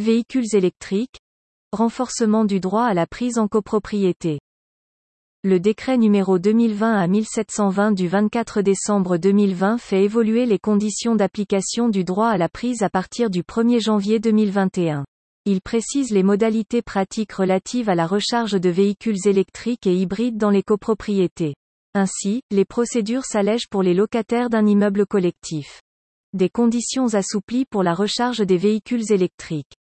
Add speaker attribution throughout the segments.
Speaker 1: Véhicules électriques. Renforcement du droit à la prise en copropriété. Le décret numéro 2020 à 1720 du 24 décembre 2020 fait évoluer les conditions d'application du droit à la prise à partir du 1er janvier 2021. Il précise les modalités pratiques relatives à la recharge de véhicules électriques et hybrides dans les copropriétés. Ainsi, les procédures s'allègent pour les locataires d'un immeuble collectif. Des conditions assouplies pour la recharge des véhicules électriques.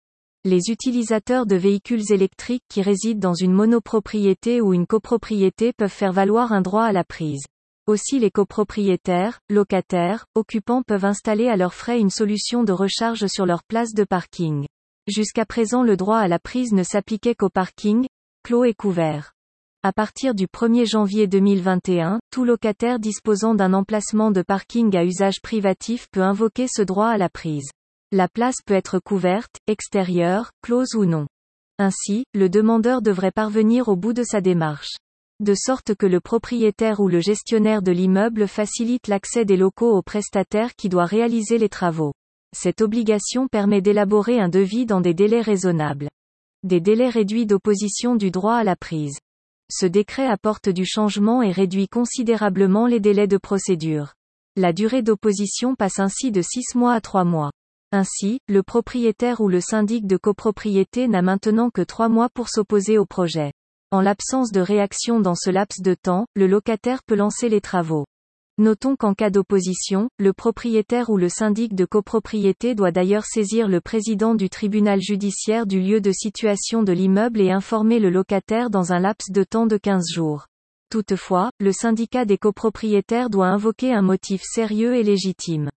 Speaker 1: Les utilisateurs de véhicules électriques qui résident dans une monopropriété ou une copropriété peuvent faire valoir un droit à la prise. Aussi les copropriétaires, locataires, occupants peuvent installer à leurs frais une solution de recharge sur leur place de parking. Jusqu'à présent le droit à la prise ne s'appliquait qu'au parking, clos et couvert. À partir du 1er janvier 2021, tout locataire disposant d'un emplacement de parking à usage privatif peut invoquer ce droit à la prise. La place peut être couverte, extérieure, close ou non. Ainsi, le demandeur devrait parvenir au bout de sa démarche. De sorte que le propriétaire ou le gestionnaire de l'immeuble facilite l'accès des locaux au prestataire qui doit réaliser les travaux. Cette obligation permet d'élaborer un devis dans des délais raisonnables. Des délais réduits d'opposition du droit à la prise. Ce décret apporte du changement et réduit considérablement les délais de procédure. La durée d'opposition passe ainsi de 6 mois à 3 mois. Ainsi, le propriétaire ou le syndic de copropriété n'a maintenant que trois mois pour s'opposer au projet. En l'absence de réaction dans ce laps de temps, le locataire peut lancer les travaux. Notons qu'en cas d'opposition, le propriétaire ou le syndic de copropriété doit d'ailleurs saisir le président du tribunal judiciaire du lieu de situation de l'immeuble et informer le locataire dans un laps de temps de 15 jours. Toutefois, le syndicat des copropriétaires doit invoquer un motif sérieux et légitime.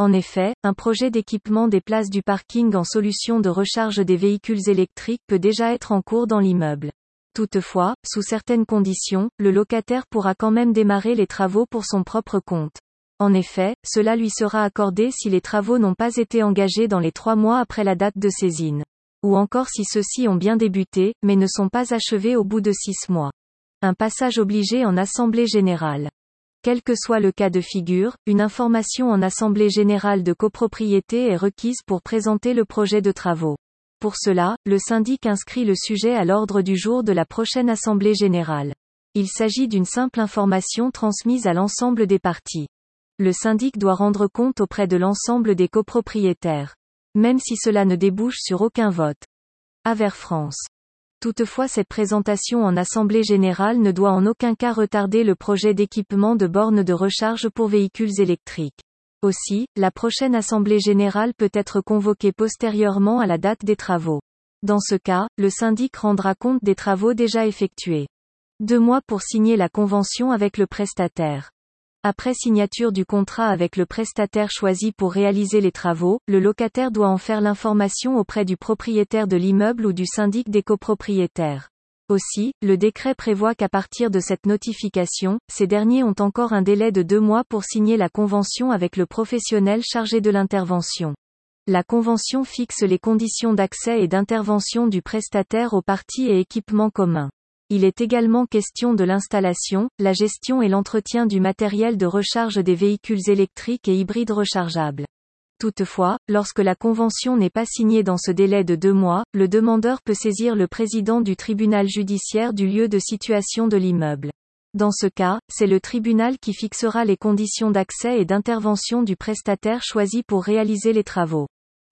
Speaker 1: En effet, un projet d'équipement des places du parking en solution de recharge des véhicules électriques peut déjà être en cours dans l'immeuble. Toutefois, sous certaines conditions, le locataire pourra quand même démarrer les travaux pour son propre compte. En effet, cela lui sera accordé si les travaux n'ont pas été engagés dans les trois mois après la date de saisine. Ou encore si ceux-ci ont bien débuté, mais ne sont pas achevés au bout de six mois. Un passage obligé en Assemblée générale. Quel que soit le cas de figure, une information en Assemblée générale de copropriété est requise pour présenter le projet de travaux. Pour cela, le syndic inscrit le sujet à l'ordre du jour de la prochaine Assemblée générale. Il s'agit d'une simple information transmise à l'ensemble des parties. Le syndic doit rendre compte auprès de l'ensemble des copropriétaires. Même si cela ne débouche sur aucun vote. Aver France. Toutefois cette présentation en Assemblée générale ne doit en aucun cas retarder le projet d'équipement de bornes de recharge pour véhicules électriques. Aussi, la prochaine Assemblée générale peut être convoquée postérieurement à la date des travaux. Dans ce cas, le syndic rendra compte des travaux déjà effectués. Deux mois pour signer la convention avec le prestataire. Après signature du contrat avec le prestataire choisi pour réaliser les travaux, le locataire doit en faire l'information auprès du propriétaire de l'immeuble ou du syndic des copropriétaires. Aussi, le décret prévoit qu'à partir de cette notification, ces derniers ont encore un délai de deux mois pour signer la convention avec le professionnel chargé de l'intervention. La convention fixe les conditions d'accès et d'intervention du prestataire aux parties et équipements communs. Il est également question de l'installation, la gestion et l'entretien du matériel de recharge des véhicules électriques et hybrides rechargeables. Toutefois, lorsque la convention n'est pas signée dans ce délai de deux mois, le demandeur peut saisir le président du tribunal judiciaire du lieu de situation de l'immeuble. Dans ce cas, c'est le tribunal qui fixera les conditions d'accès et d'intervention du prestataire choisi pour réaliser les travaux.